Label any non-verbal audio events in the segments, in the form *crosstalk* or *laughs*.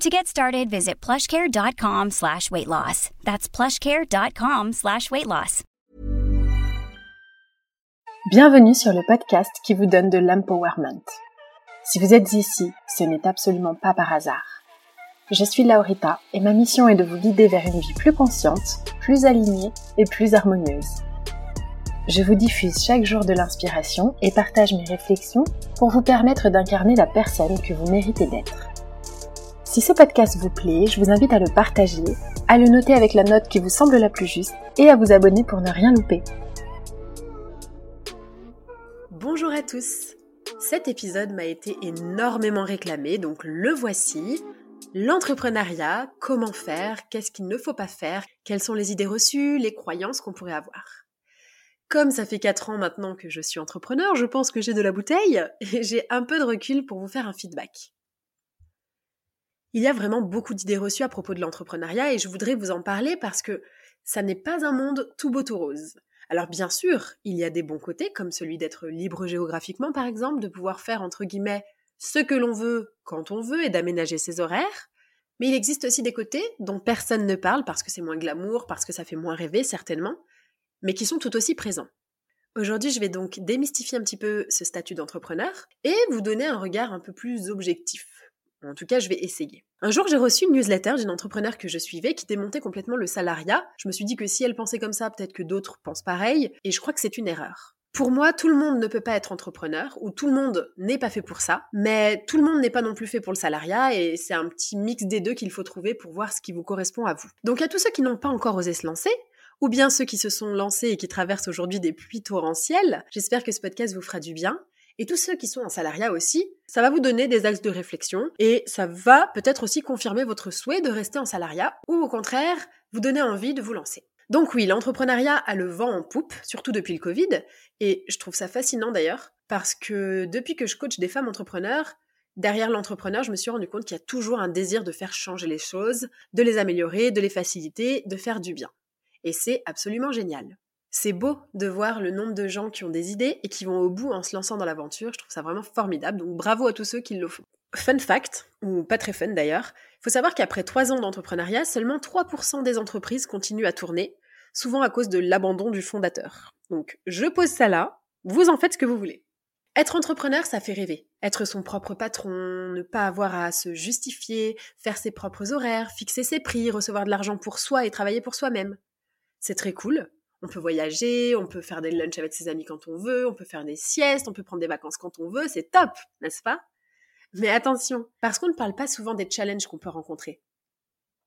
To get started, visit plushcare.com slash weight loss. That's plushcare.com slash weight loss. Bienvenue sur le podcast qui vous donne de l'empowerment. Si vous êtes ici, ce n'est absolument pas par hasard. Je suis Laurita et ma mission est de vous guider vers une vie plus consciente, plus alignée et plus harmonieuse. Je vous diffuse chaque jour de l'inspiration et partage mes réflexions pour vous permettre d'incarner la personne que vous méritez d'être. Si ce podcast vous plaît, je vous invite à le partager, à le noter avec la note qui vous semble la plus juste et à vous abonner pour ne rien louper. Bonjour à tous Cet épisode m'a été énormément réclamé, donc le voici. L'entrepreneuriat, comment faire, qu'est-ce qu'il ne faut pas faire, quelles sont les idées reçues, les croyances qu'on pourrait avoir. Comme ça fait 4 ans maintenant que je suis entrepreneur, je pense que j'ai de la bouteille et j'ai un peu de recul pour vous faire un feedback. Il y a vraiment beaucoup d'idées reçues à propos de l'entrepreneuriat et je voudrais vous en parler parce que ça n'est pas un monde tout beau tout rose. Alors bien sûr, il y a des bons côtés, comme celui d'être libre géographiquement par exemple, de pouvoir faire entre guillemets ce que l'on veut quand on veut et d'aménager ses horaires. Mais il existe aussi des côtés dont personne ne parle parce que c'est moins glamour, parce que ça fait moins rêver certainement, mais qui sont tout aussi présents. Aujourd'hui, je vais donc démystifier un petit peu ce statut d'entrepreneur et vous donner un regard un peu plus objectif. En tout cas, je vais essayer. Un jour, j'ai reçu une newsletter d'une entrepreneur que je suivais qui démontait complètement le salariat. Je me suis dit que si elle pensait comme ça, peut-être que d'autres pensent pareil, et je crois que c'est une erreur. Pour moi, tout le monde ne peut pas être entrepreneur, ou tout le monde n'est pas fait pour ça, mais tout le monde n'est pas non plus fait pour le salariat, et c'est un petit mix des deux qu'il faut trouver pour voir ce qui vous correspond à vous. Donc à tous ceux qui n'ont pas encore osé se lancer, ou bien ceux qui se sont lancés et qui traversent aujourd'hui des pluies torrentielles, j'espère que ce podcast vous fera du bien. Et tous ceux qui sont en salariat aussi, ça va vous donner des axes de réflexion et ça va peut-être aussi confirmer votre souhait de rester en salariat ou au contraire vous donner envie de vous lancer. Donc oui, l'entrepreneuriat a le vent en poupe, surtout depuis le Covid, et je trouve ça fascinant d'ailleurs, parce que depuis que je coach des femmes entrepreneurs, derrière l'entrepreneur, je me suis rendu compte qu'il y a toujours un désir de faire changer les choses, de les améliorer, de les faciliter, de faire du bien. Et c'est absolument génial. C'est beau de voir le nombre de gens qui ont des idées et qui vont au bout en se lançant dans l'aventure. Je trouve ça vraiment formidable. Donc bravo à tous ceux qui le font. Fun fact, ou pas très fun d'ailleurs, il faut savoir qu'après trois ans d'entrepreneuriat, seulement 3% des entreprises continuent à tourner, souvent à cause de l'abandon du fondateur. Donc je pose ça là, vous en faites ce que vous voulez. Être entrepreneur, ça fait rêver. Être son propre patron, ne pas avoir à se justifier, faire ses propres horaires, fixer ses prix, recevoir de l'argent pour soi et travailler pour soi-même. C'est très cool, on peut voyager, on peut faire des lunchs avec ses amis quand on veut, on peut faire des siestes, on peut prendre des vacances quand on veut, c'est top, n'est-ce pas? Mais attention, parce qu'on ne parle pas souvent des challenges qu'on peut rencontrer.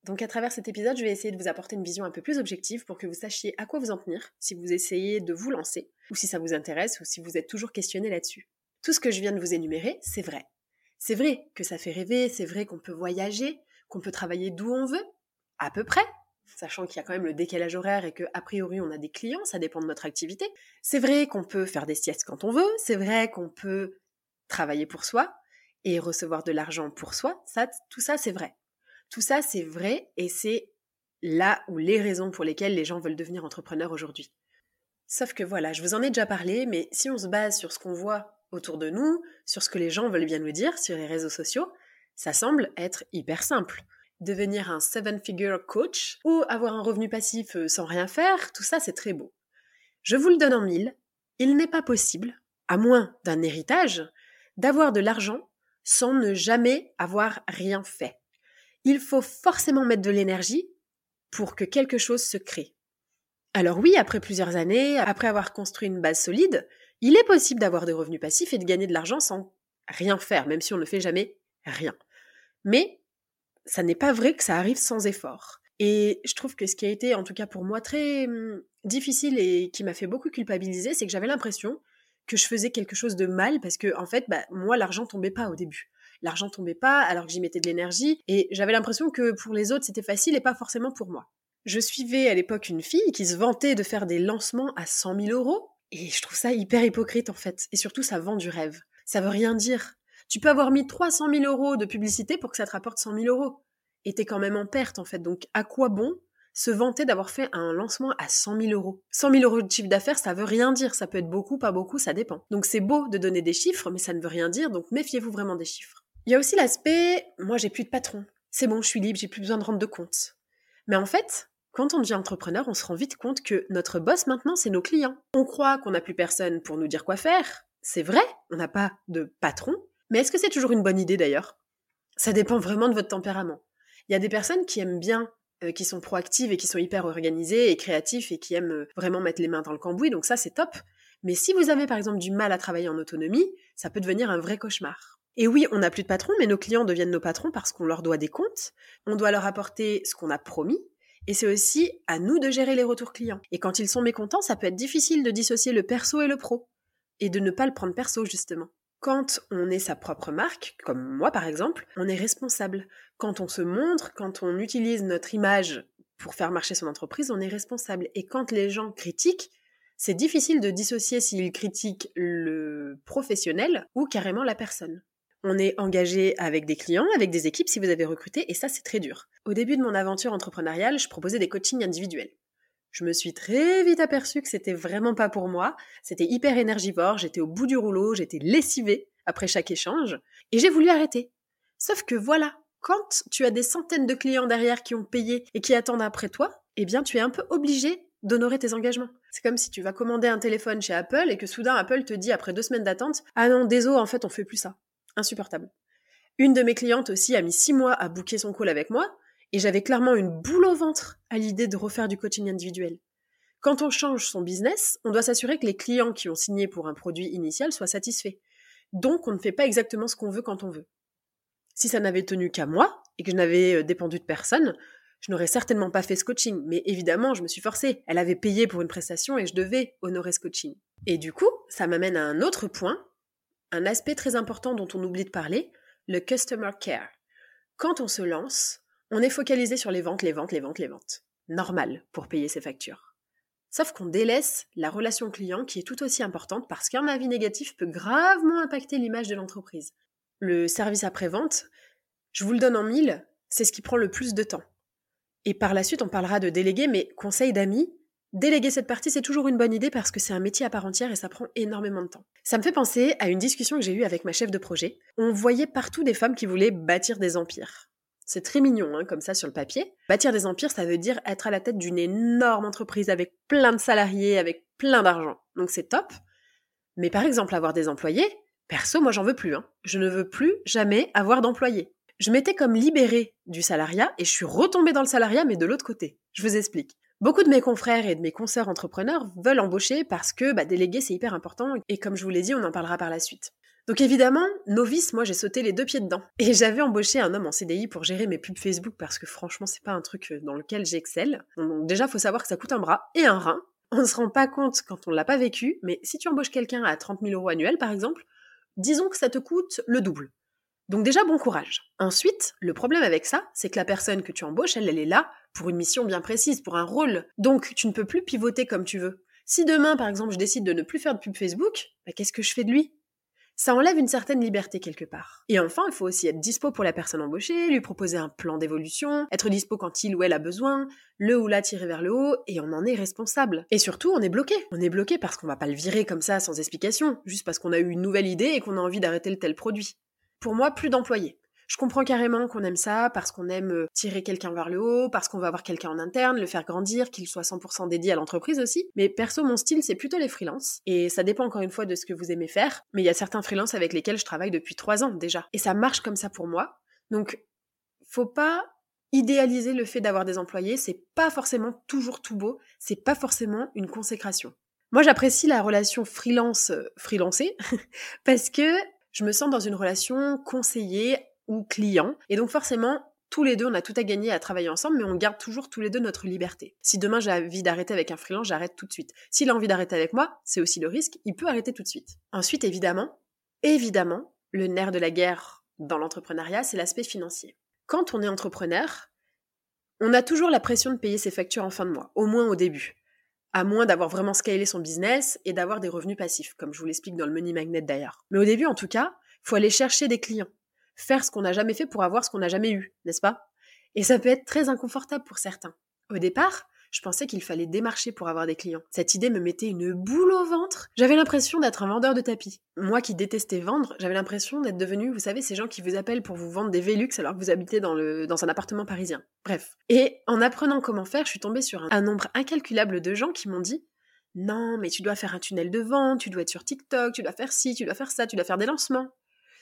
Donc à travers cet épisode, je vais essayer de vous apporter une vision un peu plus objective pour que vous sachiez à quoi vous en tenir si vous essayez de vous lancer, ou si ça vous intéresse, ou si vous êtes toujours questionné là-dessus. Tout ce que je viens de vous énumérer, c'est vrai. C'est vrai que ça fait rêver, c'est vrai qu'on peut voyager, qu'on peut travailler d'où on veut, à peu près, sachant qu'il y a quand même le décalage horaire et que a priori on a des clients, ça dépend de notre activité. C'est vrai qu'on peut faire des siestes quand on veut, c'est vrai qu'on peut travailler pour soi et recevoir de l'argent pour soi, tout ça c'est vrai. Tout ça c'est vrai et c'est là ou les raisons pour lesquelles les gens veulent devenir entrepreneurs aujourd'hui. Sauf que voilà, je vous en ai déjà parlé, mais si on se base sur ce qu'on voit autour de nous, sur ce que les gens veulent bien nous dire sur les réseaux sociaux, ça semble être hyper simple. Devenir un seven-figure coach ou avoir un revenu passif euh, sans rien faire, tout ça c'est très beau. Je vous le donne en mille, il n'est pas possible, à moins d'un héritage, d'avoir de l'argent sans ne jamais avoir rien fait. Il faut forcément mettre de l'énergie pour que quelque chose se crée. Alors oui, après plusieurs années, après avoir construit une base solide, il est possible d'avoir des revenus passifs et de gagner de l'argent sans rien faire, même si on ne fait jamais rien. Mais ça n'est pas vrai que ça arrive sans effort. Et je trouve que ce qui a été, en tout cas pour moi, très hum, difficile et qui m'a fait beaucoup culpabiliser, c'est que j'avais l'impression que je faisais quelque chose de mal parce que, en fait, bah, moi, l'argent tombait pas au début. L'argent tombait pas alors que j'y mettais de l'énergie et j'avais l'impression que pour les autres, c'était facile et pas forcément pour moi. Je suivais à l'époque une fille qui se vantait de faire des lancements à 100 000 euros et je trouve ça hyper hypocrite en fait. Et surtout, ça vend du rêve. Ça veut rien dire. Tu peux avoir mis 300 000 euros de publicité pour que ça te rapporte 100 000 euros. Et t'es quand même en perte en fait. Donc à quoi bon se vanter d'avoir fait un lancement à 100 000 euros? 100 000 euros de chiffre d'affaires, ça veut rien dire. Ça peut être beaucoup, pas beaucoup, ça dépend. Donc c'est beau de donner des chiffres, mais ça ne veut rien dire. Donc méfiez-vous vraiment des chiffres. Il y a aussi l'aspect, moi j'ai plus de patron. C'est bon, je suis libre, j'ai plus besoin de rendre de compte. Mais en fait, quand on devient entrepreneur, on se rend vite compte que notre boss maintenant, c'est nos clients. On croit qu'on n'a plus personne pour nous dire quoi faire. C'est vrai, on n'a pas de patron. Mais est-ce que c'est toujours une bonne idée d'ailleurs? Ça dépend vraiment de votre tempérament. Il y a des personnes qui aiment bien, euh, qui sont proactives et qui sont hyper organisées et créatifs et qui aiment euh, vraiment mettre les mains dans le cambouis, donc ça c'est top. Mais si vous avez par exemple du mal à travailler en autonomie, ça peut devenir un vrai cauchemar. Et oui, on n'a plus de patron, mais nos clients deviennent nos patrons parce qu'on leur doit des comptes, on doit leur apporter ce qu'on a promis, et c'est aussi à nous de gérer les retours clients. Et quand ils sont mécontents, ça peut être difficile de dissocier le perso et le pro. Et de ne pas le prendre perso, justement. Quand on est sa propre marque, comme moi par exemple, on est responsable. Quand on se montre, quand on utilise notre image pour faire marcher son entreprise, on est responsable. Et quand les gens critiquent, c'est difficile de dissocier s'ils critiquent le professionnel ou carrément la personne. On est engagé avec des clients, avec des équipes si vous avez recruté, et ça c'est très dur. Au début de mon aventure entrepreneuriale, je proposais des coachings individuels. Je me suis très vite aperçue que c'était vraiment pas pour moi, c'était hyper énergivore, j'étais au bout du rouleau, j'étais lessivée après chaque échange, et j'ai voulu arrêter. Sauf que voilà, quand tu as des centaines de clients derrière qui ont payé et qui attendent après toi, eh bien tu es un peu obligé d'honorer tes engagements. C'est comme si tu vas commander un téléphone chez Apple et que soudain Apple te dit après deux semaines d'attente Ah non, désolé, en fait on fait plus ça insupportable. Une de mes clientes aussi a mis six mois à booker son call avec moi, et j'avais clairement une boule au ventre à l'idée de refaire du coaching individuel. Quand on change son business, on doit s'assurer que les clients qui ont signé pour un produit initial soient satisfaits. Donc on ne fait pas exactement ce qu'on veut quand on veut. Si ça n'avait tenu qu'à moi, et que je n'avais euh, dépendu de personne, je n'aurais certainement pas fait ce coaching, mais évidemment, je me suis forcée. Elle avait payé pour une prestation et je devais honorer ce coaching. Et du coup, ça m'amène à un autre point un aspect très important dont on oublie de parler, le customer care. Quand on se lance, on est focalisé sur les ventes, les ventes, les ventes, les ventes. Normal pour payer ses factures. Sauf qu'on délaisse la relation client qui est tout aussi importante parce qu'un avis négatif peut gravement impacter l'image de l'entreprise. Le service après-vente, je vous le donne en mille, c'est ce qui prend le plus de temps. Et par la suite, on parlera de déléguer, mais conseil d'amis, Déléguer cette partie, c'est toujours une bonne idée parce que c'est un métier à part entière et ça prend énormément de temps. Ça me fait penser à une discussion que j'ai eue avec ma chef de projet. On voyait partout des femmes qui voulaient bâtir des empires. C'est très mignon, hein, comme ça, sur le papier. Bâtir des empires, ça veut dire être à la tête d'une énorme entreprise avec plein de salariés, avec plein d'argent. Donc c'est top. Mais par exemple, avoir des employés, perso, moi j'en veux plus. Hein. Je ne veux plus jamais avoir d'employés. Je m'étais comme libérée du salariat et je suis retombée dans le salariat, mais de l'autre côté. Je vous explique. Beaucoup de mes confrères et de mes consoeurs entrepreneurs veulent embaucher parce que bah, déléguer c'est hyper important et comme je vous l'ai dit, on en parlera par la suite. Donc évidemment, novice, moi j'ai sauté les deux pieds dedans. *laughs* Et j'avais embauché un homme en CDI pour gérer mes pubs Facebook parce que franchement c'est pas un truc euh, dans lequel j'excelle. Donc déjà faut savoir que ça coûte un bras et un rein. On ne se rend pas compte quand on l'a pas vécu, mais si tu embauches quelqu'un à 30 000 euros annuels par exemple, disons que ça te coûte le double. Donc déjà, bon courage. Ensuite, le problème avec ça, c'est que la personne que tu embauches, elle, elle est là pour une mission bien précise, pour un rôle. Donc tu ne peux plus pivoter comme tu veux. Si demain, par exemple, je décide de ne plus faire de pub Facebook, bah, qu'est-ce que je fais de lui? Ça enlève une certaine liberté quelque part. Et enfin, il faut aussi être dispo pour la personne embauchée, lui proposer un plan d'évolution, être dispo quand il ou elle a besoin, le ou la tirer vers le haut, et on en est responsable. Et surtout, on est bloqué. On est bloqué parce qu'on va pas le virer comme ça sans explication, juste parce qu'on a eu une nouvelle idée et qu'on a envie d'arrêter le tel produit. Pour moi, plus d'employés. Je comprends carrément qu'on aime ça parce qu'on aime euh, tirer quelqu'un vers le haut, parce qu'on va avoir quelqu'un en interne, le faire grandir, qu'il soit 100% dédié à l'entreprise aussi. Mais perso, mon style, c'est plutôt les freelances. Et ça dépend encore une fois de ce que vous aimez faire. Mais il y a certains freelances avec lesquels je travaille depuis trois ans déjà. Et ça marche comme ça pour moi. Donc, faut pas idéaliser le fait d'avoir des employés. C'est pas forcément toujours tout beau. C'est pas forcément une consécration. Moi, j'apprécie la relation freelance-freelancé *laughs* parce que je me sens dans une relation conseillée ou client. Et donc forcément, tous les deux, on a tout à gagner à travailler ensemble, mais on garde toujours tous les deux notre liberté. Si demain j'ai envie d'arrêter avec un freelance, j'arrête tout de suite. S'il a envie d'arrêter avec moi, c'est aussi le risque, il peut arrêter tout de suite. Ensuite, évidemment, évidemment, le nerf de la guerre dans l'entrepreneuriat, c'est l'aspect financier. Quand on est entrepreneur, on a toujours la pression de payer ses factures en fin de mois, au moins au début. À moins d'avoir vraiment scalé son business et d'avoir des revenus passifs, comme je vous l'explique dans le Money Magnet d'ailleurs. Mais au début, en tout cas, faut aller chercher des clients faire ce qu'on n'a jamais fait pour avoir ce qu'on n'a jamais eu, n'est-ce pas? Et ça peut être très inconfortable pour certains. Au départ, je pensais qu'il fallait démarcher pour avoir des clients. Cette idée me mettait une boule au ventre. J'avais l'impression d'être un vendeur de tapis. Moi qui détestais vendre, j'avais l'impression d'être devenu, vous savez, ces gens qui vous appellent pour vous vendre des Velux alors que vous habitez dans, le, dans un appartement parisien. Bref. Et en apprenant comment faire, je suis tombée sur un, un nombre incalculable de gens qui m'ont dit non, mais tu dois faire un tunnel de vente, tu dois être sur TikTok, tu dois faire ci, tu dois faire ça, tu dois faire des lancements.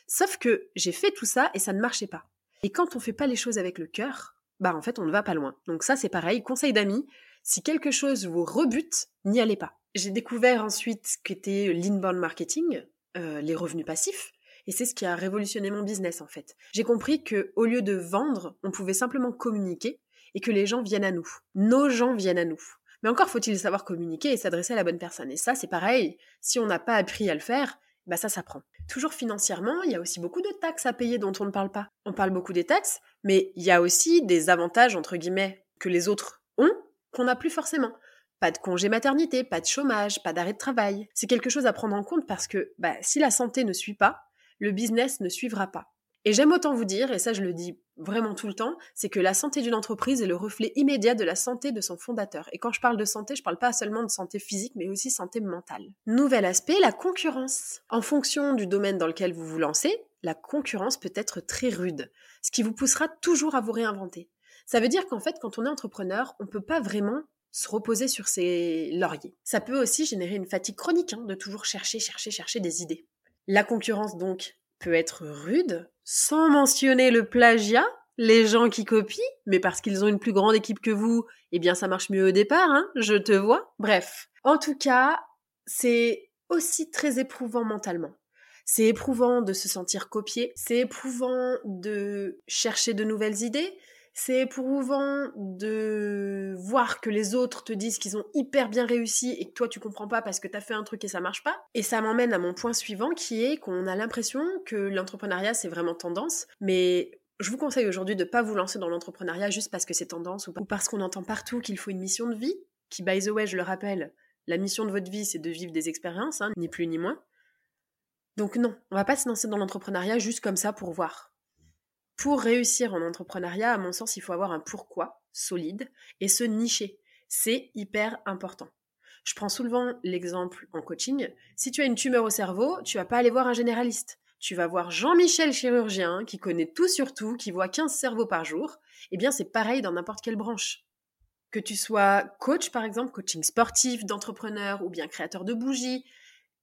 Sauf que j'ai fait tout ça et ça ne marchait pas. Et quand on fait pas les choses avec le cœur, bah en fait on ne va pas loin. Donc ça c'est pareil, conseil d'amis, si quelque chose vous rebute, n'y allez pas. J'ai découvert ensuite ce qu'était l'inbound marketing, euh, les revenus passifs, et c'est ce qui a révolutionné mon business en fait. J'ai compris que au lieu de vendre, on pouvait simplement communiquer et que les gens viennent à nous. Nos gens viennent à nous. Mais encore faut-il savoir communiquer et s'adresser à la bonne personne. Et ça, c'est pareil. Si on n'a pas appris à le faire, bah ça s'apprend. Toujours financièrement, il y a aussi beaucoup de taxes à payer dont on ne parle pas. On parle beaucoup des taxes, mais il y a aussi des avantages, entre guillemets, que les autres ont, qu'on n'a plus forcément. Pas de congé maternité, pas de chômage, pas d'arrêt de travail. C'est quelque chose à prendre en compte parce que bah, si la santé ne suit pas, le business ne suivra pas. Et j'aime autant vous dire, et ça je le dis vraiment tout le temps, c'est que la santé d'une entreprise est le reflet immédiat de la santé de son fondateur. Et quand je parle de santé, je parle pas seulement de santé physique, mais aussi santé mentale. Nouvel aspect, la concurrence. En fonction du domaine dans lequel vous vous lancez, la concurrence peut être très rude, ce qui vous poussera toujours à vous réinventer. Ça veut dire qu'en fait, quand on est entrepreneur, on peut pas vraiment se reposer sur ses lauriers. Ça peut aussi générer une fatigue chronique hein, de toujours chercher, chercher, chercher des idées. La concurrence, donc, peut être rude, sans mentionner le plagiat, les gens qui copient, mais parce qu'ils ont une plus grande équipe que vous, eh bien ça marche mieux au départ, hein, je te vois. Bref, en tout cas, c'est aussi très éprouvant mentalement. C'est éprouvant de se sentir copié, c'est éprouvant de chercher de nouvelles idées, c'est éprouvant de voir que les autres te disent qu'ils ont hyper bien réussi et que toi tu comprends pas parce que t'as fait un truc et ça marche pas. Et ça m'emmène à mon point suivant qui est qu'on a l'impression que l'entrepreneuriat c'est vraiment tendance, mais je vous conseille aujourd'hui de pas vous lancer dans l'entrepreneuriat juste parce que c'est tendance ou parce qu'on entend partout qu'il faut une mission de vie, qui by the way je le rappelle, la mission de votre vie c'est de vivre des expériences, hein, ni plus ni moins. Donc non, on va pas se lancer dans l'entrepreneuriat juste comme ça pour voir. Pour réussir en entrepreneuriat, à mon sens, il faut avoir un pourquoi solide et se nicher. C'est hyper important. Je prends souvent l'exemple en coaching. Si tu as une tumeur au cerveau, tu vas pas aller voir un généraliste. Tu vas voir Jean-Michel chirurgien qui connaît tout sur tout, qui voit 15 cerveaux par jour. Eh bien, c'est pareil dans n'importe quelle branche. Que tu sois coach, par exemple, coaching sportif, d'entrepreneur ou bien créateur de bougies,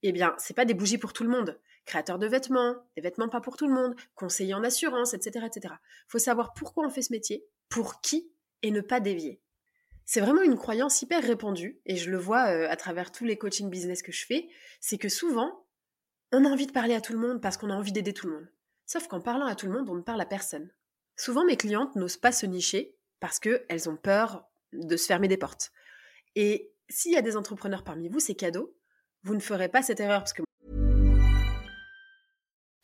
eh bien, c'est pas des bougies pour tout le monde créateur de vêtements, des vêtements pas pour tout le monde, conseiller en assurance, etc., etc. Faut savoir pourquoi on fait ce métier, pour qui, et ne pas dévier. C'est vraiment une croyance hyper répandue, et je le vois euh, à travers tous les coaching business que je fais, c'est que souvent, on a envie de parler à tout le monde parce qu'on a envie d'aider tout le monde. Sauf qu'en parlant à tout le monde, on ne parle à personne. Souvent, mes clientes n'osent pas se nicher parce qu'elles ont peur de se fermer des portes. Et s'il y a des entrepreneurs parmi vous, c'est cadeau. Vous ne ferez pas cette erreur parce que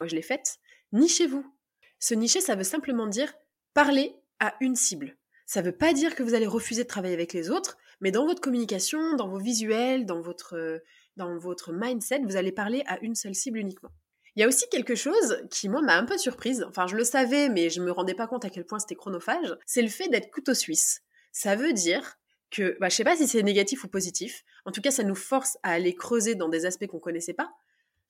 Moi, je l'ai faite. Nichez-vous. Se nicher, ça veut simplement dire parler à une cible. Ça ne veut pas dire que vous allez refuser de travailler avec les autres, mais dans votre communication, dans vos visuels, dans votre, dans votre mindset, vous allez parler à une seule cible uniquement. Il y a aussi quelque chose qui, moi, m'a un peu surprise. Enfin, je le savais, mais je me rendais pas compte à quel point c'était chronophage. C'est le fait d'être couteau suisse. Ça veut dire que, bah, je sais pas si c'est négatif ou positif. En tout cas, ça nous force à aller creuser dans des aspects qu'on connaissait pas.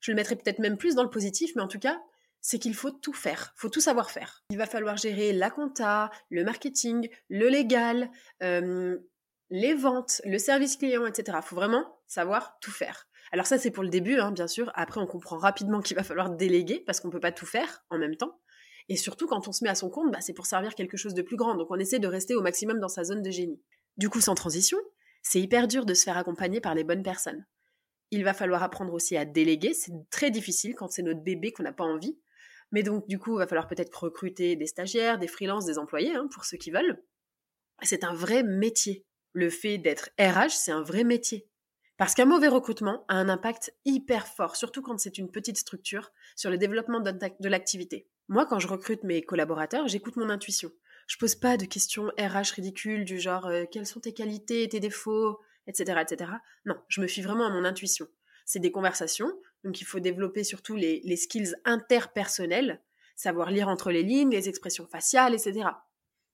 Je le mettrais peut-être même plus dans le positif, mais en tout cas, c'est qu'il faut tout faire, faut tout savoir faire. Il va falloir gérer la compta, le marketing, le légal, euh, les ventes, le service client, etc. Il faut vraiment savoir tout faire. Alors ça, c'est pour le début, hein, bien sûr. Après, on comprend rapidement qu'il va falloir déléguer parce qu'on ne peut pas tout faire en même temps. Et surtout, quand on se met à son compte, bah, c'est pour servir quelque chose de plus grand. Donc on essaie de rester au maximum dans sa zone de génie. Du coup, sans transition, c'est hyper dur de se faire accompagner par les bonnes personnes. Il va falloir apprendre aussi à déléguer. C'est très difficile quand c'est notre bébé qu'on n'a pas envie. Mais donc, du coup, il va falloir peut-être recruter des stagiaires, des freelances, des employés, hein, pour ceux qui veulent. C'est un vrai métier. Le fait d'être RH, c'est un vrai métier. Parce qu'un mauvais recrutement a un impact hyper fort, surtout quand c'est une petite structure, sur le développement de l'activité. Moi, quand je recrute mes collaborateurs, j'écoute mon intuition. Je pose pas de questions RH ridicules du genre euh, quelles sont tes qualités, tes défauts, etc.. Non, je me fie vraiment à mon intuition. C'est des conversations, donc il faut développer surtout les, les skills interpersonnels, savoir lire entre les lignes, les expressions faciales, etc.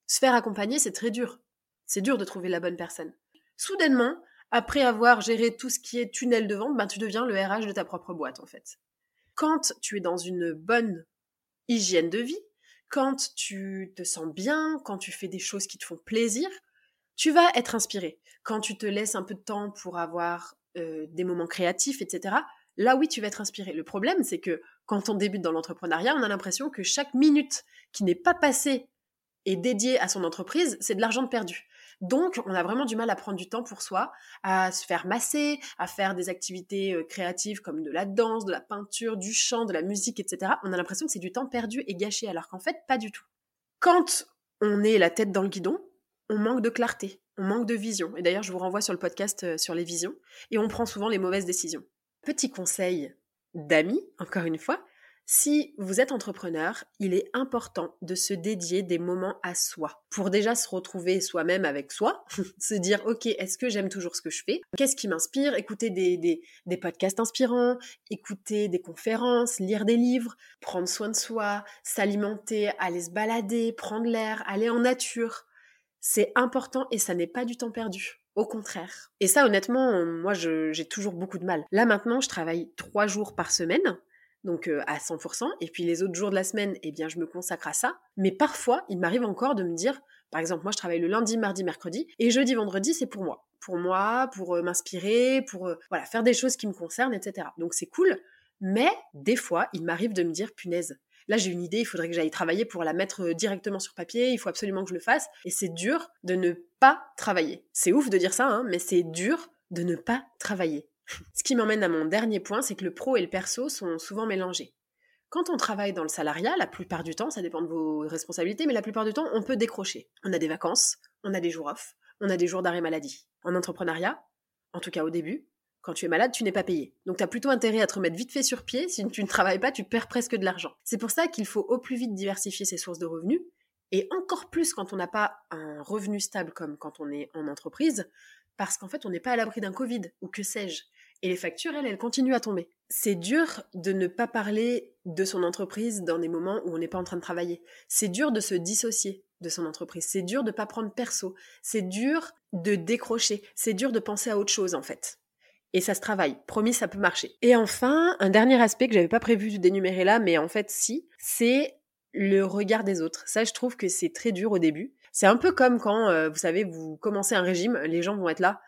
Se faire accompagner, c'est très dur. C'est dur de trouver la bonne personne. Soudainement, après avoir géré tout ce qui est tunnel de vente, ben, tu deviens le RH de ta propre boîte en fait. Quand tu es dans une bonne hygiène de vie, quand tu te sens bien, quand tu fais des choses qui te font plaisir, tu vas être inspiré. Quand tu te laisses un peu de temps pour avoir euh, des moments créatifs, etc., là oui, tu vas être inspiré. Le problème, c'est que quand on débute dans l'entrepreneuriat, on a l'impression que chaque minute qui n'est pas passée et dédiée à son entreprise, c'est de l'argent perdu. Donc, on a vraiment du mal à prendre du temps pour soi, à se faire masser, à faire des activités euh, créatives comme de la danse, de la peinture, du chant, de la musique, etc. On a l'impression que c'est du temps perdu et gâché, alors qu'en fait, pas du tout. Quand on est la tête dans le guidon, on manque de clarté, on manque de vision. Et d'ailleurs, je vous renvoie sur le podcast euh, sur les visions, et on prend souvent les mauvaises décisions. Petit conseil d'amis, encore une fois, si vous êtes entrepreneur, il est important de se dédier des moments à soi pour déjà se retrouver soi-même avec soi, *laughs* se dire ok, est-ce que j'aime toujours ce que je fais? Qu'est-ce qui m'inspire? Écouter des, des, podcasts inspirants, écouter des conférences, lire des livres, prendre soin de soi, s'alimenter, aller se balader, prendre l'air, aller en nature. C'est important et ça n'est pas du temps perdu. Au contraire. Et ça, honnêtement, moi, j'ai toujours beaucoup de mal. Là, maintenant, je travaille trois jours par semaine donc euh, à 100%, et puis les autres jours de la semaine, eh bien, je me consacre à ça. Mais parfois, il m'arrive encore de me dire, par exemple, moi, je travaille le lundi, mardi, mercredi, et jeudi, vendredi, c'est pour moi. Pour moi, pour euh, m'inspirer, pour euh, voilà, faire des choses qui me concernent, etc. Donc c'est cool, mais des fois, il m'arrive de me dire, punaise, là j'ai une idée, il faudrait que j'aille travailler pour la mettre directement sur papier, il faut absolument que je le fasse, et c'est dur de ne pas travailler. C'est ouf de dire ça, hein, mais c'est dur de ne pas travailler. *laughs* Ce qui m'emmène à mon dernier point, c'est que le pro et le perso sont souvent mélangés. Quand on travaille dans le salariat, la plupart du temps, ça dépend de vos responsabilités, mais la plupart du temps, on peut décrocher. On a des vacances, on a des jours off, on a des jours d'arrêt maladie. En entrepreneuriat, en tout cas au début, quand tu es malade, tu n'es pas payé. Donc tu as plutôt intérêt à te remettre vite fait sur pied. Si tu ne travailles pas, tu perds presque de l'argent. C'est pour ça qu'il faut au plus vite diversifier ses sources de revenus. Et encore plus quand on n'a pas un revenu stable comme quand on est en entreprise, parce qu'en fait, on n'est pas à l'abri d'un Covid ou que sais-je. Et les factures, elles, elles continuent à tomber. C'est dur de ne pas parler de son entreprise dans des moments où on n'est pas en train de travailler. C'est dur de se dissocier de son entreprise. C'est dur de pas prendre perso. C'est dur de décrocher. C'est dur de penser à autre chose en fait. Et ça se travaille. Promis, ça peut marcher. Et enfin, un dernier aspect que j'avais pas prévu d'énumérer là, mais en fait si, c'est le regard des autres. Ça, je trouve que c'est très dur au début. C'est un peu comme quand, euh, vous savez, vous commencez un régime, les gens vont être là.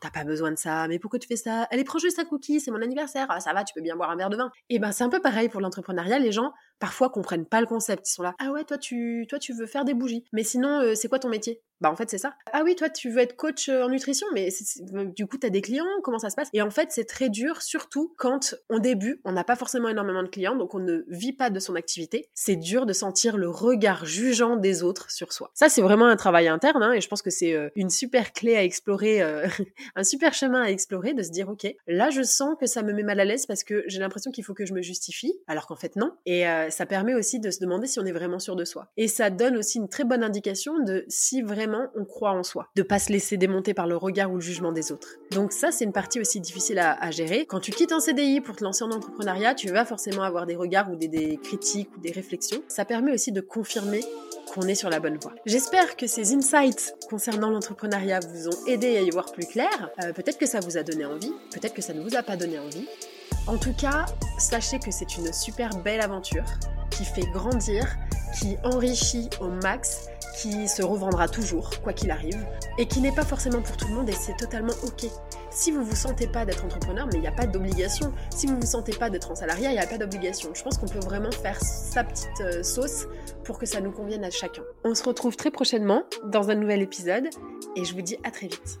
T'as pas besoin de ça, mais pourquoi tu fais ça? Allez, prends juste un cookie, c'est mon anniversaire. Ah, ça va, tu peux bien boire un verre de vin. Et ben, c'est un peu pareil pour l'entrepreneuriat. Les gens, parfois, comprennent pas le concept. Ils sont là. Ah ouais, toi, tu, toi, tu veux faire des bougies. Mais sinon, euh, c'est quoi ton métier? Bah en fait c'est ça. Ah oui, toi tu veux être coach euh, en nutrition, mais du coup tu as des clients, comment ça se passe? Et en fait c'est très dur, surtout quand au début on n'a pas forcément énormément de clients, donc on ne vit pas de son activité. C'est dur de sentir le regard jugeant des autres sur soi. Ça c'est vraiment un travail interne, hein, et je pense que c'est euh, une super clé à explorer, euh, *laughs* un super chemin à explorer, de se dire ok, là je sens que ça me met mal à l'aise parce que j'ai l'impression qu'il faut que je me justifie, alors qu'en fait non. Et ça permet aussi de se demander si on est vraiment sûr de soi. Et ça donne aussi une très bonne indication de si vraiment on croit en soi, de pas se laisser démonter par le regard ou le jugement des autres. Donc ça, c'est une partie aussi difficile à, gérer. Quand tu quittes un CDI pour te lancer en entrepreneuriat, tu vas forcément avoir des regards ou des, critiques ou des réflexions. Ça permet aussi de confirmer qu'on est sur la bonne voie. J'espère que ces insights concernant l'entrepreneuriat vous ont aidé à y voir plus clair. Euh, peut-être que ça vous a donné envie, peut-être que ça ne vous a pas donné envie. En tout cas, sachez que c'est une super belle aventure qui fait grandir, qui enrichit au max qui se revendra toujours, quoi qu'il arrive, et qui n'est pas forcément pour tout le monde et c'est totalement ok. Si vous vous sentez pas d'être entrepreneur, mais il n'y a pas d'obligation. Si vous vous sentez pas d'être en salariat, il n'y a pas d'obligation. Je pense qu'on peut vraiment faire sa petite euh, sauce pour que ça nous convienne à chacun. On se retrouve très prochainement dans un nouvel épisode et je vous dis à très vite.